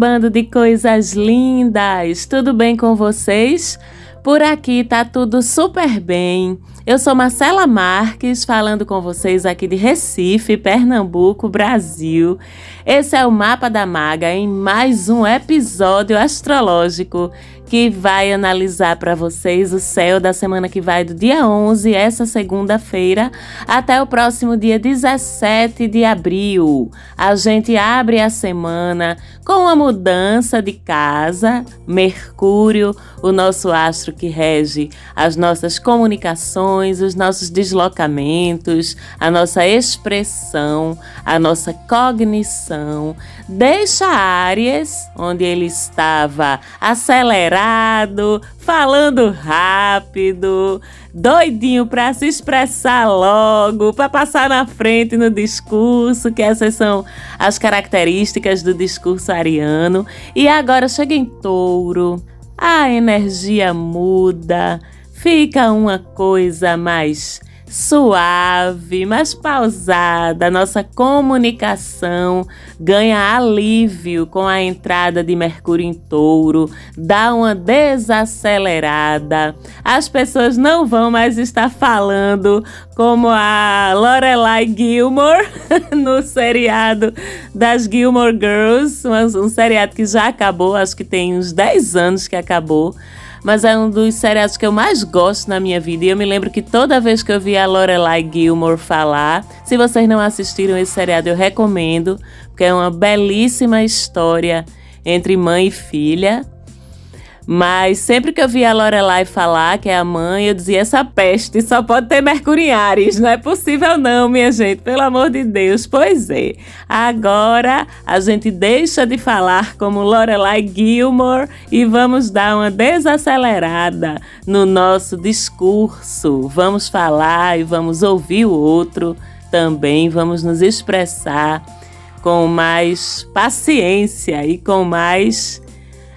Bando de coisas lindas! Tudo bem com vocês? Por aqui tá tudo super bem. Eu sou Marcela Marques, falando com vocês aqui de Recife, Pernambuco, Brasil. Esse é o Mapa da Maga em mais um episódio astrológico que vai analisar para vocês o céu da semana que vai do dia 11, essa segunda-feira, até o próximo dia 17 de abril. A gente abre a semana com uma mudança de casa, Mercúrio, o nosso astro que rege as nossas comunicações, os nossos deslocamentos, a nossa expressão, a nossa cognição, deixa Áries, onde ele estava acelerado falando rápido, doidinho para se expressar logo, para passar na frente no discurso, que essas são as características do discurso ariano. E agora chega em touro, a energia muda, fica uma coisa mais suave, mais pausada. Nossa comunicação ganha alívio com a entrada de Mercúrio em Touro, dá uma desacelerada. As pessoas não vão mais estar falando como a Lorelai Gilmore no seriado das Gilmore Girls, um, um seriado que já acabou, acho que tem uns 10 anos que acabou mas é um dos seriados que eu mais gosto na minha vida. E eu me lembro que toda vez que eu vi a Lorelai Gilmore falar, se vocês não assistiram esse seriado, eu recomendo, porque é uma belíssima história entre mãe e filha. Mas sempre que eu via a Lorelai falar, que é a mãe, eu dizia: essa peste só pode ter Mercúrio em Ares. Não é possível, não, minha gente, pelo amor de Deus. Pois é. Agora a gente deixa de falar como Lorelai Gilmore e vamos dar uma desacelerada no nosso discurso. Vamos falar e vamos ouvir o outro também, vamos nos expressar com mais paciência e com mais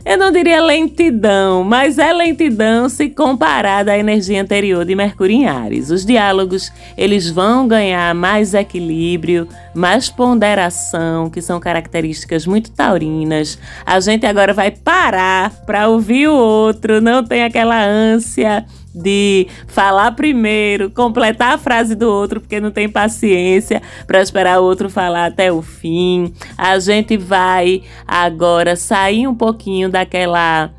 eu não diria lentidão, mas é lentidão se comparada à energia anterior de Mercúrio em Ares. Os diálogos, eles vão ganhar mais equilíbrio, mais ponderação, que são características muito taurinas. A gente agora vai parar para ouvir o outro, não tem aquela ânsia de falar primeiro, completar a frase do outro, porque não tem paciência para esperar o outro falar até o fim. A gente vai agora sair um pouquinho daquela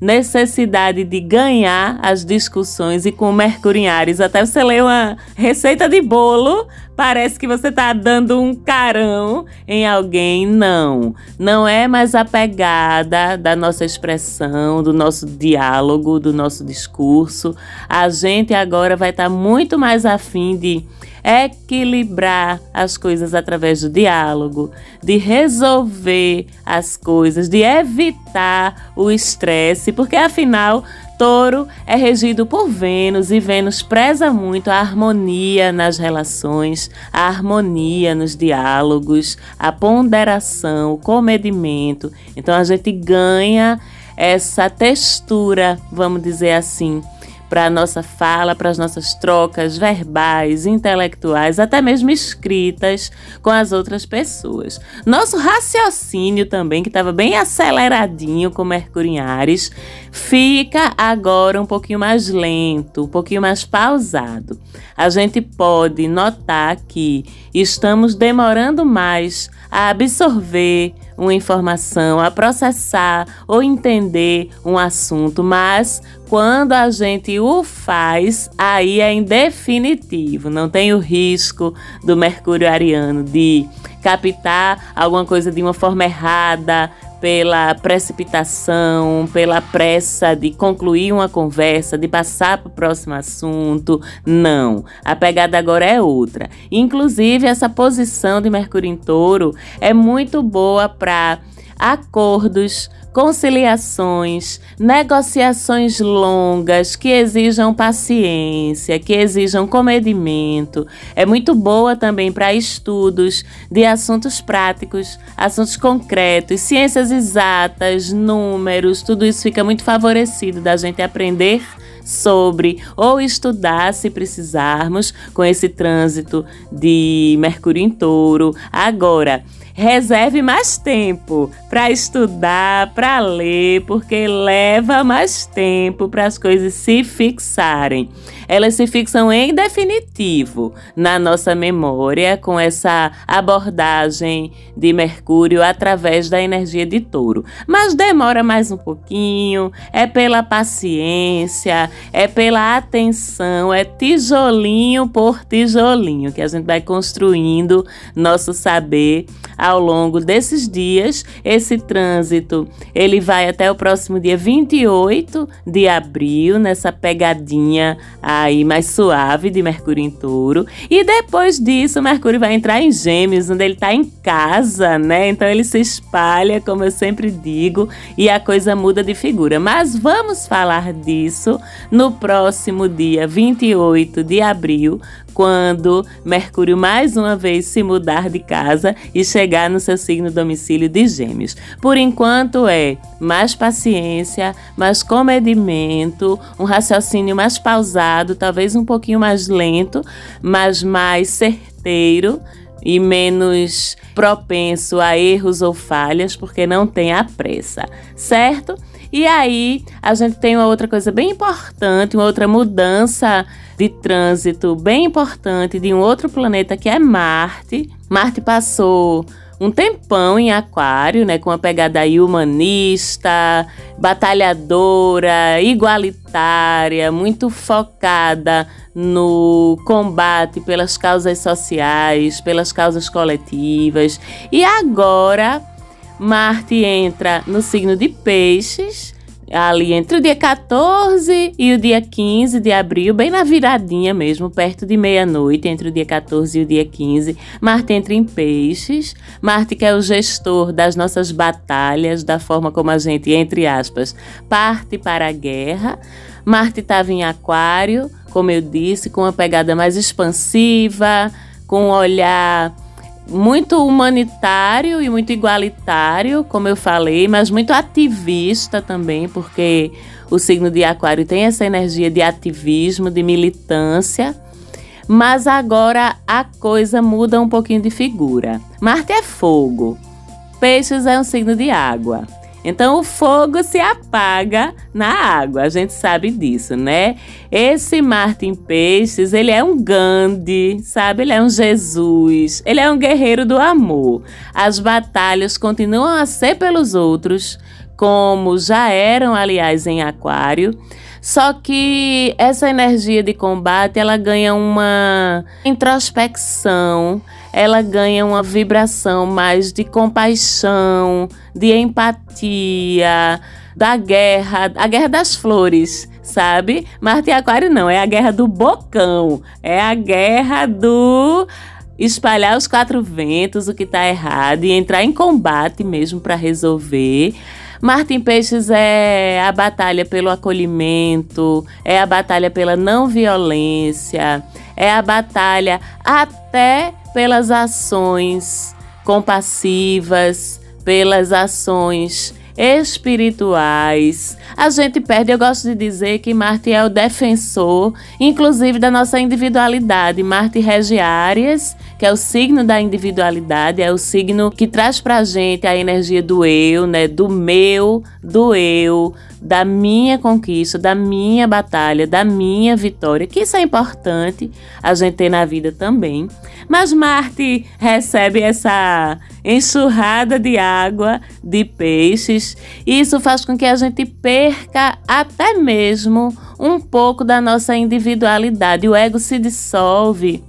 necessidade de ganhar as discussões e com Mercúrio em Ares. Até você ler uma receita de bolo, parece que você está dando um carão em alguém. Não, não é mais a pegada da nossa expressão, do nosso diálogo, do nosso discurso. A gente agora vai estar tá muito mais afim de equilibrar as coisas através do diálogo, de resolver as coisas, de evitar o estresse, porque afinal Touro é regido por Vênus e Vênus preza muito a harmonia nas relações, a harmonia nos diálogos, a ponderação, o comedimento. Então a gente ganha essa textura, vamos dizer assim, para a nossa fala, para as nossas trocas verbais, intelectuais, até mesmo escritas com as outras pessoas. Nosso raciocínio também, que estava bem aceleradinho com Mercúrio em Ares, fica agora um pouquinho mais lento, um pouquinho mais pausado. A gente pode notar que estamos demorando mais a absorver uma informação, a processar ou entender um assunto, mas quando a gente o faz, aí é em definitivo, não tem o risco do Mercúrio Ariano de captar alguma coisa de uma forma errada, pela precipitação, pela pressa de concluir uma conversa, de passar para o próximo assunto. Não. A pegada agora é outra. Inclusive, essa posição de Mercúrio em Touro é muito boa para acordos conciliações, negociações longas que exijam paciência, que exijam comedimento. É muito boa também para estudos de assuntos práticos, assuntos concretos, ciências exatas, números, tudo isso fica muito favorecido da gente aprender sobre ou estudar se precisarmos com esse trânsito de Mercúrio em Touro. Agora, reserve mais tempo para estudar, para ler, porque leva mais tempo para as coisas se fixarem. Elas se fixam em definitivo na nossa memória com essa abordagem de Mercúrio através da energia de Touro. Mas demora mais um pouquinho, é pela paciência, é pela atenção, é tijolinho por tijolinho que a gente vai construindo nosso saber ao longo desses dias. Esse trânsito, ele vai até o próximo dia 28 de abril, nessa pegadinha aí mais suave de Mercúrio em Touro. E depois disso, Mercúrio vai entrar em Gêmeos, onde ele está em casa, né? Então ele se espalha, como eu sempre digo, e a coisa muda de figura. Mas vamos falar disso no próximo dia 28 de abril, quando Mercúrio mais uma vez se mudar de casa e chegar no seu signo domicílio de Gêmeos. Por enquanto é mais paciência, mais comedimento, um raciocínio mais pausado, talvez um pouquinho mais lento, mas mais certeiro e menos propenso a erros ou falhas, porque não tem a pressa, certo? E aí, a gente tem uma outra coisa bem importante, uma outra mudança de trânsito bem importante de um outro planeta que é Marte. Marte passou um tempão em Aquário, né, com uma pegada humanista, batalhadora, igualitária, muito focada no combate pelas causas sociais, pelas causas coletivas. E agora Marte entra no signo de Peixes, ali entre o dia 14 e o dia 15 de abril, bem na viradinha mesmo, perto de meia-noite, entre o dia 14 e o dia 15. Marte entra em Peixes. Marte, que é o gestor das nossas batalhas, da forma como a gente, entre aspas, parte para a guerra. Marte estava em Aquário, como eu disse, com uma pegada mais expansiva, com um olhar muito humanitário e muito igualitário, como eu falei, mas muito ativista também, porque o signo de Aquário tem essa energia de ativismo, de militância. Mas agora a coisa muda um pouquinho de figura. Marte é fogo, Peixes é um signo de água. Então o fogo se apaga na água, a gente sabe disso, né? Esse Martin Peixes, ele é um Gandhi, sabe? Ele é um Jesus, ele é um guerreiro do amor. As batalhas continuam a ser pelos outros, como já eram, aliás, em Aquário. Só que essa energia de combate, ela ganha uma introspecção, ela ganha uma vibração mais de compaixão, de empatia, da guerra, a guerra das flores, sabe? Marte e Aquário não, é a guerra do bocão, é a guerra do espalhar os quatro ventos, o que está errado e entrar em combate mesmo para resolver. Martin Peixes é a batalha pelo acolhimento, é a batalha pela não violência, é a batalha até pelas ações compassivas, pelas ações espirituais. A gente perde, eu gosto de dizer que Marte é o defensor, inclusive da nossa individualidade. Marte rege Áries, que é o signo da individualidade, é o signo que traz pra gente a energia do eu, né, do meu, do eu, da minha conquista, da minha batalha, da minha vitória, que isso é importante a gente ter na vida também. Mas Marte recebe essa enxurrada de água, de peixes, e isso faz com que a gente perca até mesmo um pouco da nossa individualidade. O ego se dissolve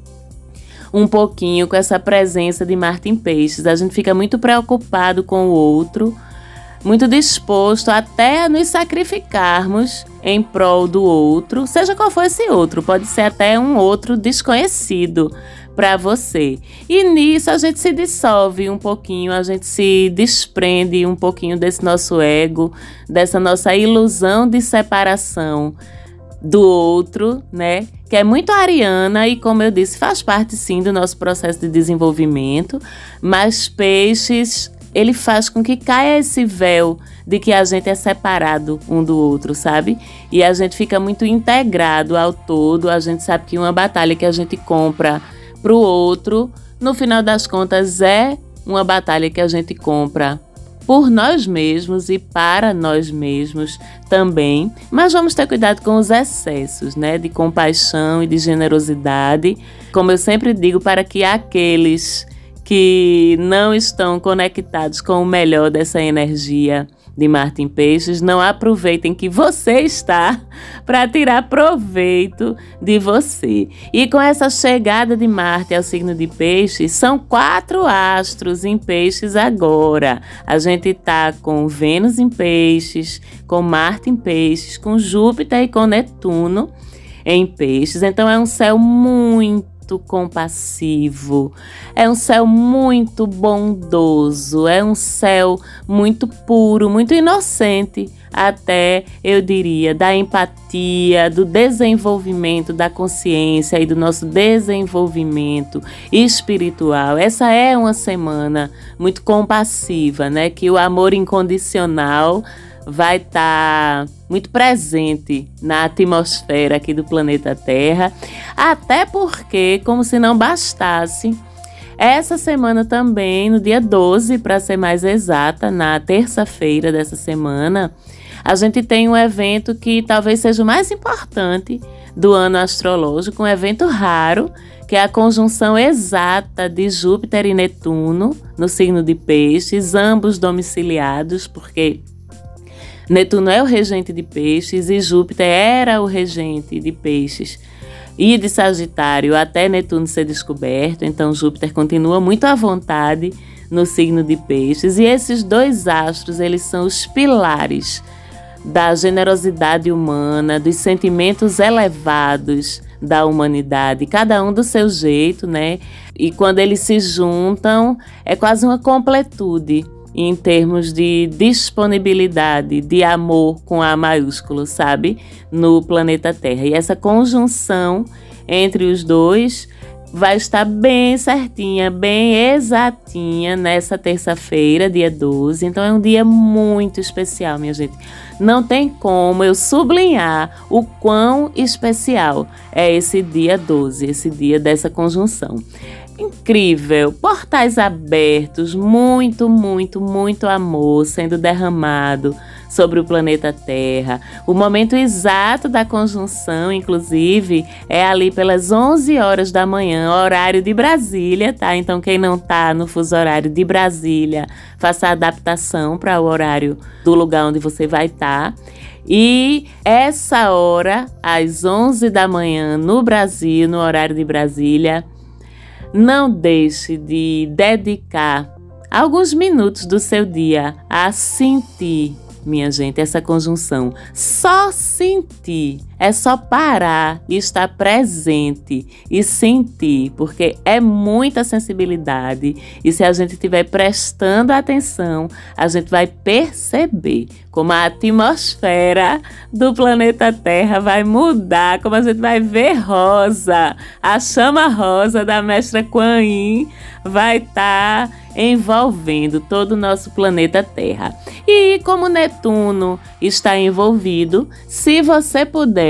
um pouquinho com essa presença de Marte em Peixes. A gente fica muito preocupado com o outro muito disposto até a nos sacrificarmos em prol do outro, seja qual for esse outro, pode ser até um outro desconhecido para você. E nisso a gente se dissolve um pouquinho, a gente se desprende um pouquinho desse nosso ego, dessa nossa ilusão de separação do outro, né? Que é muito ariana e, como eu disse, faz parte sim do nosso processo de desenvolvimento, mas peixes ele faz com que caia esse véu de que a gente é separado um do outro, sabe? E a gente fica muito integrado ao todo. A gente sabe que uma batalha que a gente compra para o outro, no final das contas, é uma batalha que a gente compra por nós mesmos e para nós mesmos também, mas vamos ter cuidado com os excessos, né, de compaixão e de generosidade, como eu sempre digo, para que aqueles que não estão conectados com o melhor dessa energia de Marte em Peixes, não aproveitem que você está para tirar proveito de você. E com essa chegada de Marte ao signo de Peixes, são quatro astros em Peixes agora. A gente tá com Vênus em Peixes, com Marte em Peixes, com Júpiter e com Netuno em Peixes. Então é um céu muito muito compassivo, é um céu muito bondoso, é um céu muito puro, muito inocente, até eu diria, da empatia, do desenvolvimento da consciência e do nosso desenvolvimento espiritual. Essa é uma semana muito compassiva, né? Que o amor incondicional vai estar tá muito presente na atmosfera aqui do planeta Terra, até porque, como se não bastasse, essa semana também, no dia 12, para ser mais exata, na terça-feira dessa semana, a gente tem um evento que talvez seja o mais importante do ano astrológico, um evento raro, que é a conjunção exata de Júpiter e Netuno no signo de Peixes, ambos domiciliados, porque Netuno é o regente de peixes e Júpiter era o regente de peixes e de Sagitário até Netuno ser descoberto. Então Júpiter continua muito à vontade no signo de peixes e esses dois astros, eles são os pilares da generosidade humana, dos sentimentos elevados da humanidade, cada um do seu jeito, né? E quando eles se juntam, é quase uma completude em termos de disponibilidade de amor com A maiúsculo, sabe? No planeta Terra. E essa conjunção entre os dois vai estar bem certinha, bem exatinha nessa terça-feira, dia 12. Então é um dia muito especial, minha gente. Não tem como eu sublinhar o quão especial é esse dia 12, esse dia dessa conjunção incrível, portais abertos, muito, muito, muito amor sendo derramado sobre o planeta Terra. O momento exato da conjunção, inclusive, é ali pelas 11 horas da manhã, horário de Brasília, tá? Então quem não tá no fuso horário de Brasília, faça a adaptação para o horário do lugar onde você vai estar. Tá. E essa hora, às 11 da manhã no Brasil, no horário de Brasília, não deixe de dedicar alguns minutos do seu dia a sentir minha gente, essa conjunção. Só sentir, é só parar e estar presente e sentir, porque é muita sensibilidade e se a gente estiver prestando atenção, a gente vai perceber como a atmosfera do planeta Terra vai mudar, como a gente vai ver rosa, a chama rosa da mestra Kuan Yin vai estar tá envolvendo todo o nosso planeta Terra. E como Netuno está envolvido, se você puder,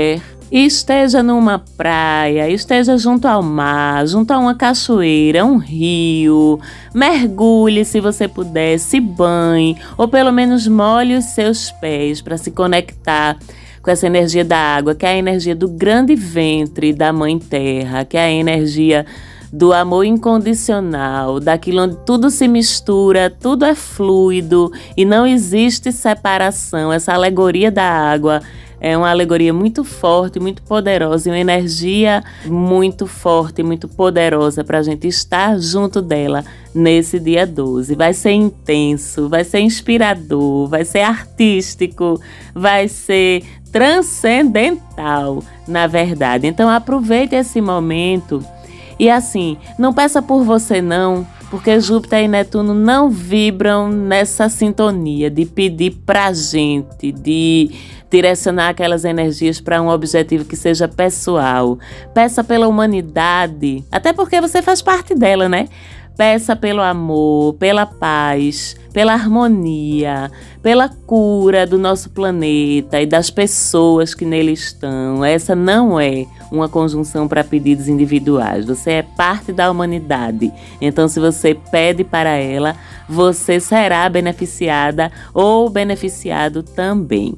esteja numa praia, esteja junto ao mar, junto a uma cachoeira, um rio, mergulhe se você puder, se banhe ou pelo menos molhe os seus pés para se conectar com essa energia da água, que é a energia do grande ventre da Mãe Terra, que é a energia do amor incondicional, daquilo onde tudo se mistura, tudo é fluido e não existe separação. Essa alegoria da água é uma alegoria muito forte, muito poderosa e uma energia muito forte, muito poderosa para a gente estar junto dela nesse dia 12. Vai ser intenso, vai ser inspirador, vai ser artístico, vai ser transcendental, na verdade. Então aproveite esse momento E assim, não peça por você não, porque Júpiter e Netuno não vibram nessa sintonia de pedir pra gente, de direcionar aquelas energias para um objetivo que seja pessoal. Peça pela humanidade, até porque você faz parte dela, né? Peça pelo amor, pela paz, pela harmonia, pela cura do nosso planeta e das pessoas que nele estão. Essa não é uma conjunção para pedidos individuais. Você é parte da humanidade. Então, se você pede para ela, você será beneficiada ou beneficiado também.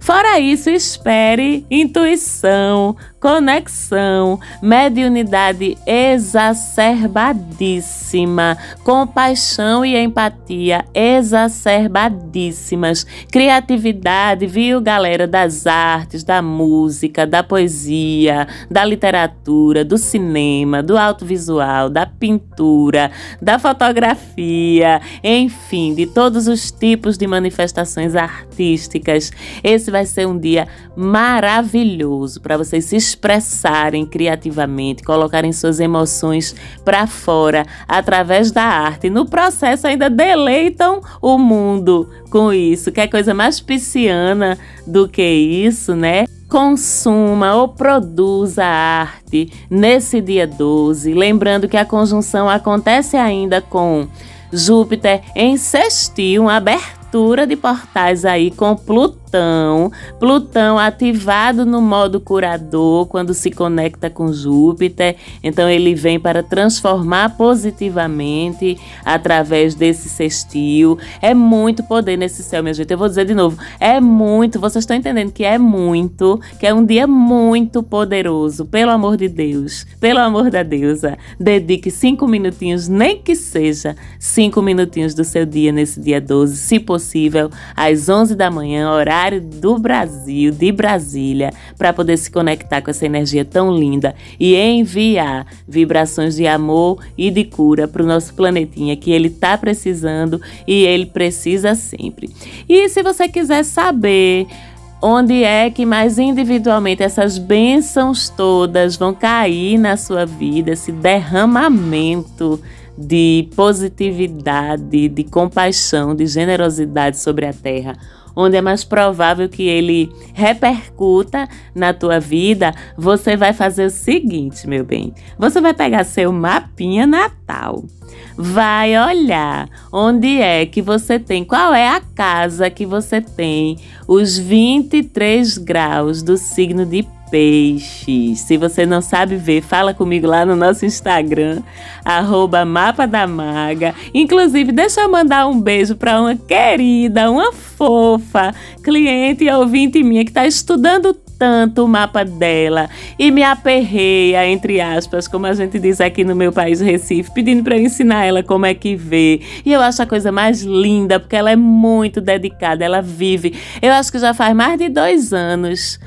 Fora isso, espere intuição, conexão, mediunidade exacerbadíssima, compaixão e empatia exacerbadíssimas, criatividade, viu, galera, das artes, da música, da poesia, da literatura, do cinema, do audiovisual, da pintura, da fotografia, enfim, de todos os tipos de manifestações artísticas. Esse vai ser um dia maravilhoso para vocês se expressarem criativamente, colocarem suas emoções para fora através da arte. No processo ainda deleitam o mundo com isso. Que é coisa mais pisciana do que isso, né? consuma ou produza arte nesse dia 12. Lembrando que a conjunção acontece ainda com Júpiter em sextil, uma abertura de portais aí com Plutão Plutão. Plutão ativado no modo curador quando se conecta com Júpiter. Então ele vem para transformar positivamente através desse sextil. É muito poder nesse céu, minha gente. Eu vou dizer de novo, é muito. Vocês estão entendendo que é muito, que é um dia muito poderoso. Pelo amor de Deus, pelo amor da deusa, dedique cinco minutinhos, nem que seja cinco minutinhos do seu dia nesse dia 12, se possível, às 11 da manhã, horário horário do Brasil, de Brasília, para poder se conectar com essa energia tão linda e enviar vibrações de amor e de cura para o nosso planetinha que ele está precisando e ele precisa sempre. E se você quiser saber onde é que mais individualmente essas bênçãos todas vão cair na sua vida, esse derramamento de positividade, de compaixão, de generosidade sobre a terra onde é mais provável que ele repercuta na tua vida, você vai fazer o seguinte, meu bem. Você vai pegar seu mapinha natal. Vai olhar onde é que você tem, qual é a casa que você tem os 23 graus do signo de peixes. Se você não sabe ver, fala comigo lá no nosso Instagram, arroba Mapa da Maga. Inclusive, deixa eu mandar um beijo para uma querida, uma fofa, cliente e ouvinte minha que está estudando tanto o mapa dela e me aperreia, entre aspas, como a gente diz aqui no meu país, Recife, pedindo para eu ensinar ela como é que vê. E eu acho a coisa mais linda, porque ela é muito dedicada, ela vive. Eu acho que já faz mais de dois anos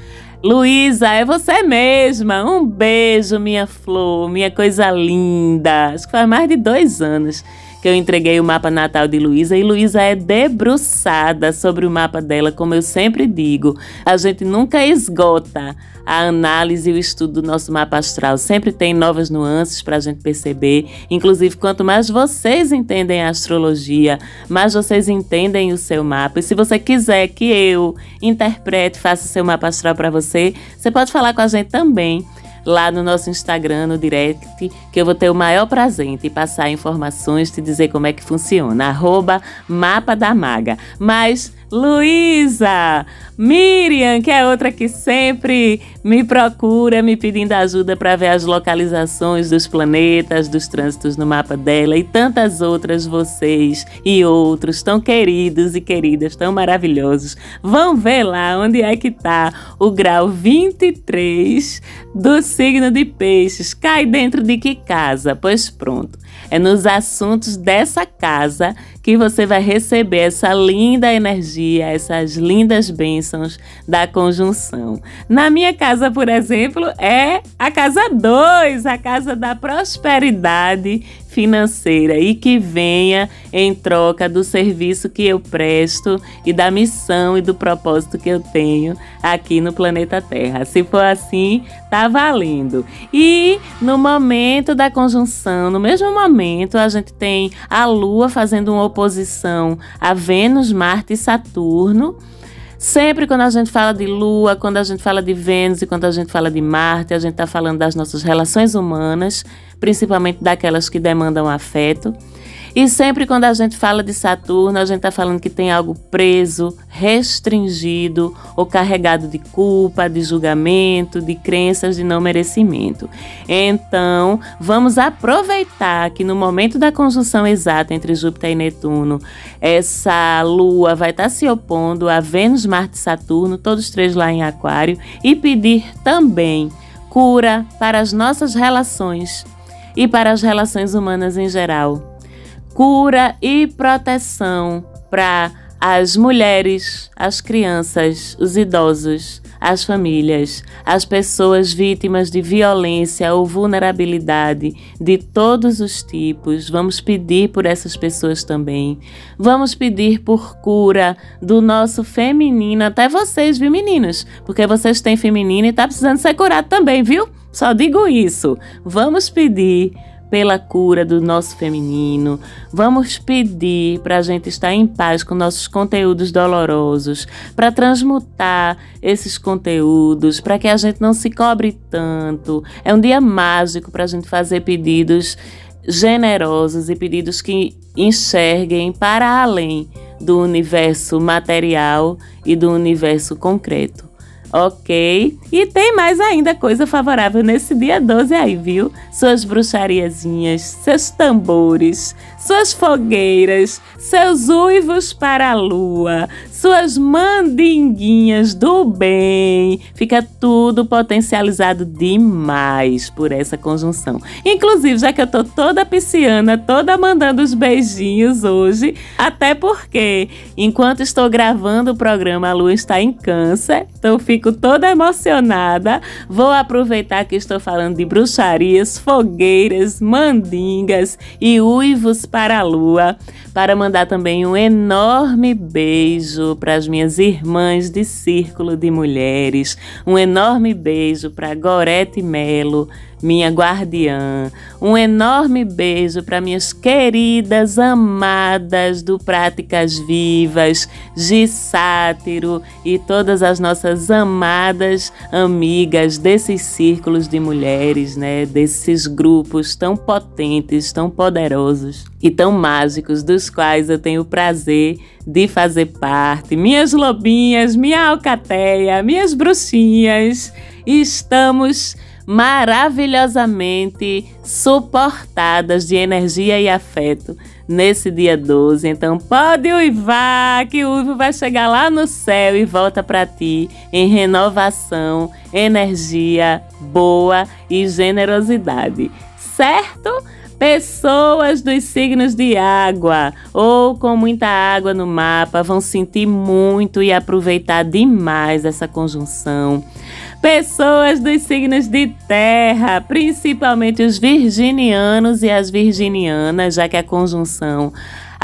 Luísa, é você mesma. Um beijo, minha flor, minha coisa linda. Acho que faz mais de dois anos que eu entreguei o mapa natal de Luísa e Luísa é debruçada sobre o mapa dela, como eu sempre digo. A gente nunca esgota a análise e o estudo do nosso mapa astral. Sempre tem novas nuances para a gente perceber. Inclusive, quanto mais vocês entendem a astrologia, mais vocês entendem o seu mapa. E se você quiser que eu interprete, faça seu mapa astral para você, você pode falar com a gente também lá no nosso Instagram, no direct, que eu vou ter o maior prazer em te passar informações, te dizer como é que funciona. Arroba Mapa da Maga. Mas Luísa, Miriam, que é outra que sempre me procura, me pedindo ajuda para ver as localizações dos planetas, dos trânsitos no mapa dela e tantas outras vocês e outros tão queridos e queridas, tão maravilhosos. Vão ver lá onde é que tá o grau 23 do signo de Peixes. Cai dentro de que casa? Pois pronto. É nos assuntos dessa casa que você vai receber essa linda energia, essas lindas bênçãos da conjunção. Na minha casa, por exemplo, é a casa 2, a casa da prosperidade financeira e que venha em troca do serviço que eu presto e da missão e do propósito que eu tenho aqui no planeta Terra. Se for assim, tá valendo. E no momento da conjunção, no mesmo momento, a gente tem a Lua fazendo uma oposição a Vênus, Marte e Saturno. Sempre quando a gente fala de Lua, quando a gente fala de Vênus e quando a gente fala de Marte, a gente está falando das nossas relações humanas, principalmente daquelas que demandam afeto. E sempre quando a gente fala de Saturno, a gente está falando que tem algo preso, restringido ou carregado de culpa, de julgamento, de crenças de não merecimento. Então, vamos aproveitar que no momento da conjunção exata entre Júpiter e Netuno, essa lua vai estar tá se opondo a Vênus, Marte e Saturno, todos três lá em Aquário, e pedir também cura para as nossas relações e para as relações humanas em geral. Cura e proteção para as mulheres, as crianças, os idosos, as famílias, as pessoas vítimas de violência ou vulnerabilidade de todos os tipos. Vamos pedir por essas pessoas também. Vamos pedir por cura do nosso feminino, até vocês, viu, meninos? Porque vocês têm feminino e tá precisando ser curado também, viu? Só digo isso. Vamos pedir pela cura do nosso feminino. Vamos pedir para a gente estar em paz com nossos conteúdos dolorosos, para transmutar esses conteúdos, para que a gente não se cobre tanto. É um dia mágico para a gente fazer pedidos generosos e pedidos que enxerguem para além do universo material e do universo concreto ok? E tem mais ainda coisa favorável nesse dia 12 aí, viu? Suas bruxariazinhas, seus tambores, suas fogueiras, seus uivos para a lua, suas mandinguinhas do bem. Fica tudo potencializado demais por essa conjunção. Inclusive, já que eu tô toda pisciana, toda mandando os beijinhos hoje, até porque enquanto estou gravando o programa, a lua está em câncer, então fico toda emocionada. Vou aproveitar que estou falando de bruxarias, fogueiras, mandingas e uivos para a lua para mandar também um enorme beijo para as minhas irmãs de Círculo de Mulheres, um enorme beijo para Gorete Melo, minha guardiã. Um enorme beijo para minhas queridas amadas do Práticas Vivas, Gisátiro e todas as nossas amadas amigas desses círculos de mulheres, né, desses grupos tão potentes, tão poderosos e tão mágicos dos quais eu tenho o prazer de fazer parte. Minhas lobinhas, minha alcateia, minhas bruxinhas, estamos maravilhosamente suportadas de energia e afeto nesse dia 12. Então pode uivar, que o uivo vai chegar lá no céu e volta para ti em renovação, energia boa e generosidade. Certo? Pessoas dos signos de água ou com muita água no mapa vão sentir muito e aproveitar demais essa conjunção. Pessoas dos signos de terra, principalmente os virginianos e as virginianas, já que a conjunção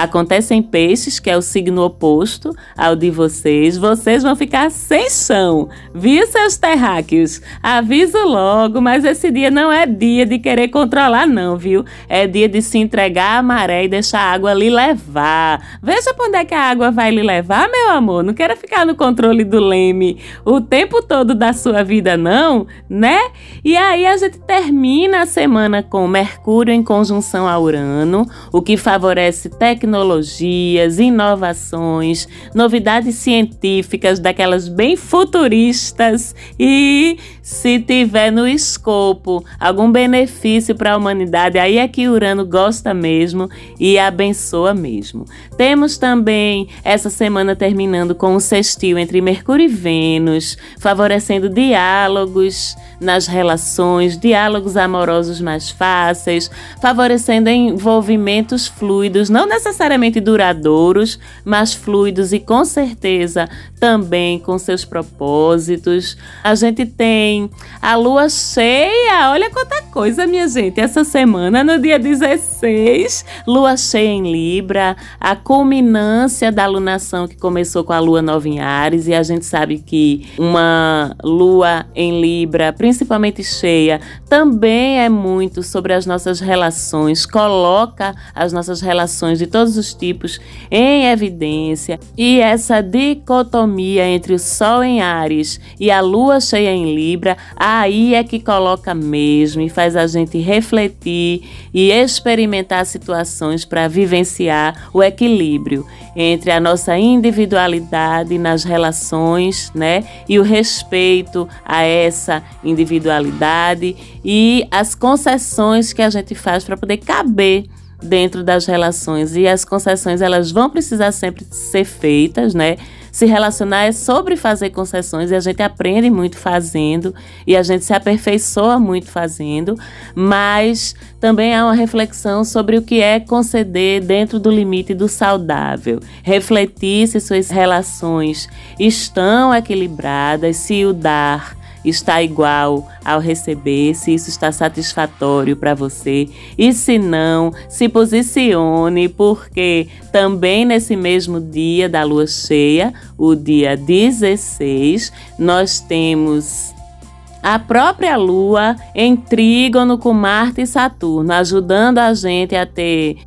acontece em peixes, que é o signo oposto ao de vocês, vocês vão ficar sem chão, viu, seus terráqueos? Aviso logo, mas esse dia não é dia de querer controlar, não, viu? É dia de se entregar à maré e deixar a água lhe levar. Veja pra onde é que a água vai lhe levar, meu amor. Não quero ficar no controle do leme o tempo todo da sua vida, não, né? E aí a gente termina a semana com Mercúrio em conjunção a Urano, o que favorece tecnologia tecnologias, inovações, novidades científicas daquelas bem futuristas e se tiver no escopo algum benefício para a humanidade, aí é que Urano gosta mesmo e abençoa mesmo. Temos também essa semana terminando com um sextil entre Mercúrio e Vênus, favorecendo diálogos nas relações, diálogos amorosos mais fáceis, favorecendo envolvimentos fluidos, não necessariamente duradouros, mas fluidos e com certeza também com seus propósitos. A gente tem a lua cheia, olha quanta coisa, minha gente. Essa semana, no dia 16, lua cheia em Libra, a culminância da alunação que começou com a lua nova em Ares, e a gente sabe que uma lua em Libra, cheia, também é muito sobre as nossas relações, coloca as nossas relações de todos os tipos em evidência, e essa dicotomia entre o Sol em Ares e a lua cheia em Libra, aí é que coloca mesmo e faz a gente refletir e experimentar situações para vivenciar o equilíbrio entre a nossa individualidade nas relações, né, e o respeito a essa individualidade e as concessões que a gente faz para poder caber dentro das relações e as concessões elas vão precisar sempre ser feitas, né? Se relacionar é sobre fazer concessões e a gente aprende muito fazendo e a gente se aperfeiçoa muito fazendo, mas também há uma reflexão sobre o que é conceder dentro do limite do saudável. Refletir se suas relações estão equilibradas, se o dar está igual ao receber, se isso está satisfatório para você. E se não, se posicione, porque também nesse mesmo dia da lua cheia, o dia 16, nós temos a própria Lua em trígono com Marte e Saturno, ajudando a gente a ter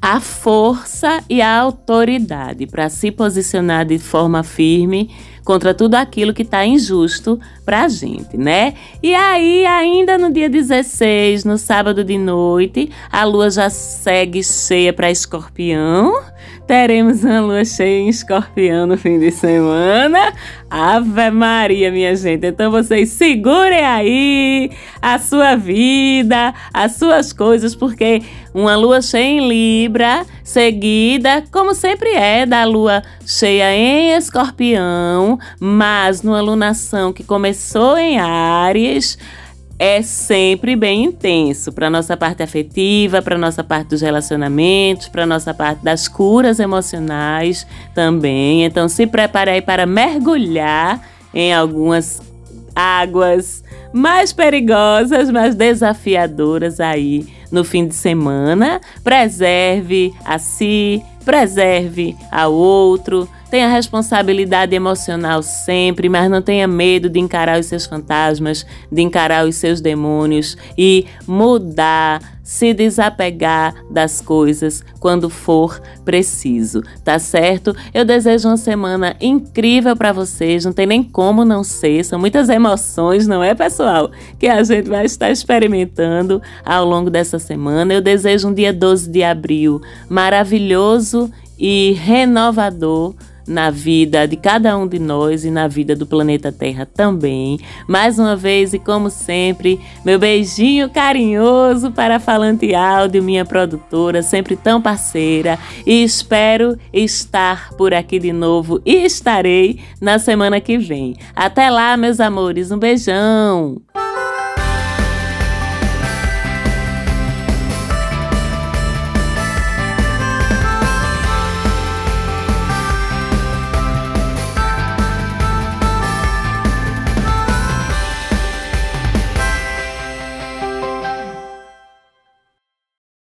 a força e a autoridade para se posicionar de forma firme contra tudo aquilo que está injusto para a gente, né? E aí, ainda no dia 16, no sábado de noite, a lua já segue cheia para escorpião. Teremos uma lua cheia em escorpião no fim de semana. Ave Maria, minha gente. Então vocês segurem aí a sua vida, as suas coisas, porque uma lua cheia em Libra, seguida, como sempre é, da lua cheia em escorpião, mas numa lunação que começou em Áries é sempre bem intenso para nossa parte afetiva, para nossa parte dos relacionamentos, para nossa parte das curas emocionais também. Então se prepare aí para mergulhar em algumas águas mais perigosas, mais desafiadoras aí no fim de semana. Preserve a si, preserve ao outro, Tenha responsabilidade emocional sempre, mas não tenha medo de encarar os seus fantasmas, de encarar os seus demônios e mudar, se desapegar das coisas quando for preciso, tá certo? Eu desejo uma semana incrível para vocês, não tem nem como não ser, são muitas emoções, não é, pessoal? Que a gente vai estar experimentando ao longo dessa semana. Eu desejo um dia 12 de abril maravilhoso e renovador na vida de cada um de nós e na vida do planeta Terra também. Mais uma vez e como sempre, meu beijinho carinhoso para a Falante Áudio, minha produtora, sempre tão parceira, e espero estar por aqui de novo e estarei na semana que vem. Até lá, meus amores, um beijão.